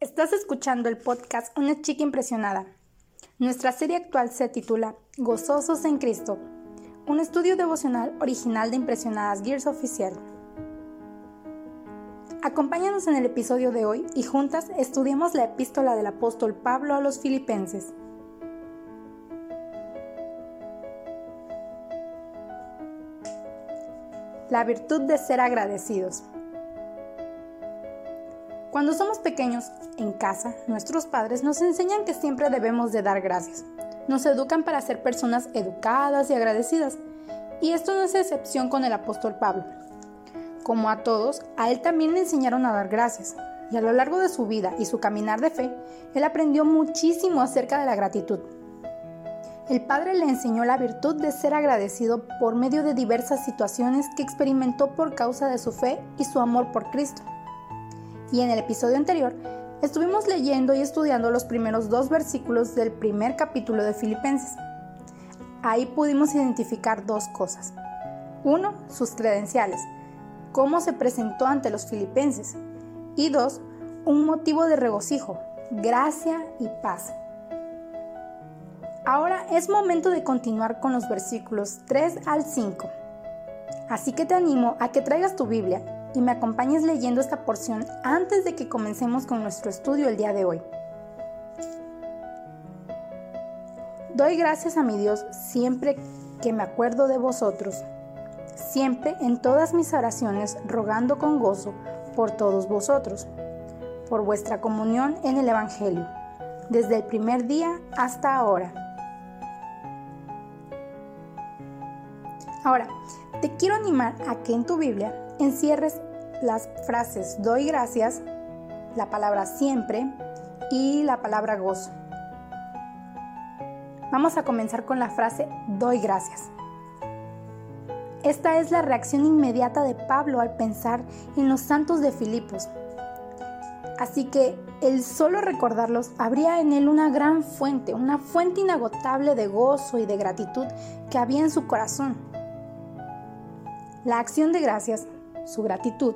Estás escuchando el podcast Una chica impresionada. Nuestra serie actual se titula Gozosos en Cristo, un estudio devocional original de Impresionadas Gears Oficial. Acompáñanos en el episodio de hoy y juntas estudiemos la epístola del apóstol Pablo a los filipenses. La virtud de ser agradecidos. Cuando somos pequeños, en casa, nuestros padres nos enseñan que siempre debemos de dar gracias. Nos educan para ser personas educadas y agradecidas. Y esto no es excepción con el apóstol Pablo. Como a todos, a él también le enseñaron a dar gracias. Y a lo largo de su vida y su caminar de fe, él aprendió muchísimo acerca de la gratitud. El Padre le enseñó la virtud de ser agradecido por medio de diversas situaciones que experimentó por causa de su fe y su amor por Cristo. Y en el episodio anterior estuvimos leyendo y estudiando los primeros dos versículos del primer capítulo de Filipenses. Ahí pudimos identificar dos cosas. Uno, sus credenciales, cómo se presentó ante los filipenses. Y dos, un motivo de regocijo, gracia y paz. Ahora es momento de continuar con los versículos 3 al 5. Así que te animo a que traigas tu Biblia y me acompañes leyendo esta porción antes de que comencemos con nuestro estudio el día de hoy. Doy gracias a mi Dios siempre que me acuerdo de vosotros, siempre en todas mis oraciones rogando con gozo por todos vosotros, por vuestra comunión en el Evangelio, desde el primer día hasta ahora. Ahora, te quiero animar a que en tu Biblia encierres las frases doy gracias, la palabra siempre y la palabra gozo. Vamos a comenzar con la frase doy gracias. Esta es la reacción inmediata de Pablo al pensar en los santos de Filipos. Así que el solo recordarlos habría en él una gran fuente, una fuente inagotable de gozo y de gratitud que había en su corazón. La acción de gracias su gratitud.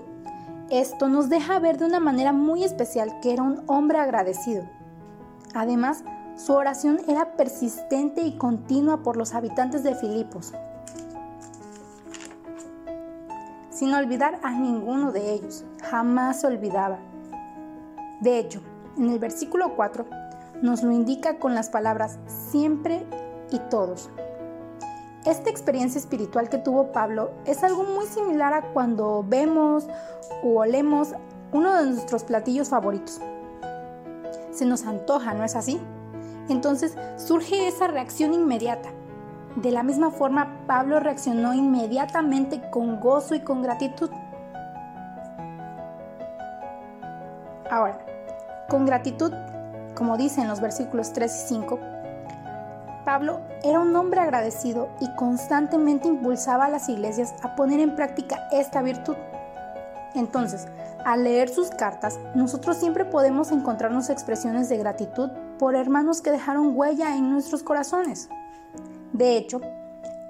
Esto nos deja ver de una manera muy especial que era un hombre agradecido. Además, su oración era persistente y continua por los habitantes de Filipos, sin olvidar a ninguno de ellos, jamás se olvidaba. De hecho, en el versículo 4 nos lo indica con las palabras siempre y todos. Esta experiencia espiritual que tuvo Pablo es algo muy similar a cuando vemos o olemos uno de nuestros platillos favoritos. Se nos antoja, ¿no es así? Entonces surge esa reacción inmediata. De la misma forma, Pablo reaccionó inmediatamente con gozo y con gratitud. Ahora, con gratitud, como dicen los versículos 3 y 5, Pablo era un hombre agradecido y constantemente impulsaba a las iglesias a poner en práctica esta virtud. Entonces, al leer sus cartas, nosotros siempre podemos encontrarnos expresiones de gratitud por hermanos que dejaron huella en nuestros corazones. De hecho,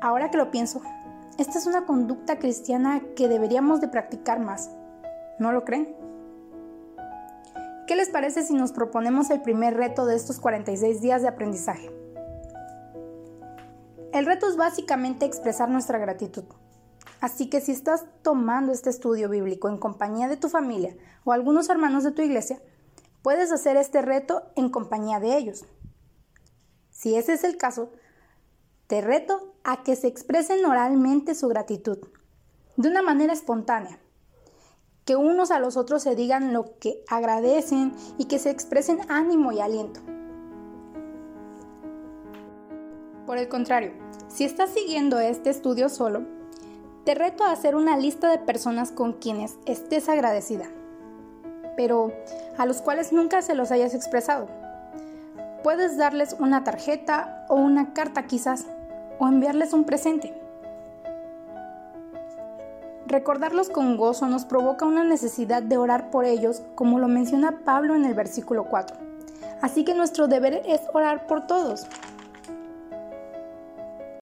ahora que lo pienso, esta es una conducta cristiana que deberíamos de practicar más. ¿No lo creen? ¿Qué les parece si nos proponemos el primer reto de estos 46 días de aprendizaje? El reto es básicamente expresar nuestra gratitud. Así que si estás tomando este estudio bíblico en compañía de tu familia o algunos hermanos de tu iglesia, puedes hacer este reto en compañía de ellos. Si ese es el caso, te reto a que se expresen oralmente su gratitud, de una manera espontánea, que unos a los otros se digan lo que agradecen y que se expresen ánimo y aliento. Por el contrario, si estás siguiendo este estudio solo, te reto a hacer una lista de personas con quienes estés agradecida, pero a los cuales nunca se los hayas expresado. Puedes darles una tarjeta o una carta quizás, o enviarles un presente. Recordarlos con gozo nos provoca una necesidad de orar por ellos, como lo menciona Pablo en el versículo 4. Así que nuestro deber es orar por todos.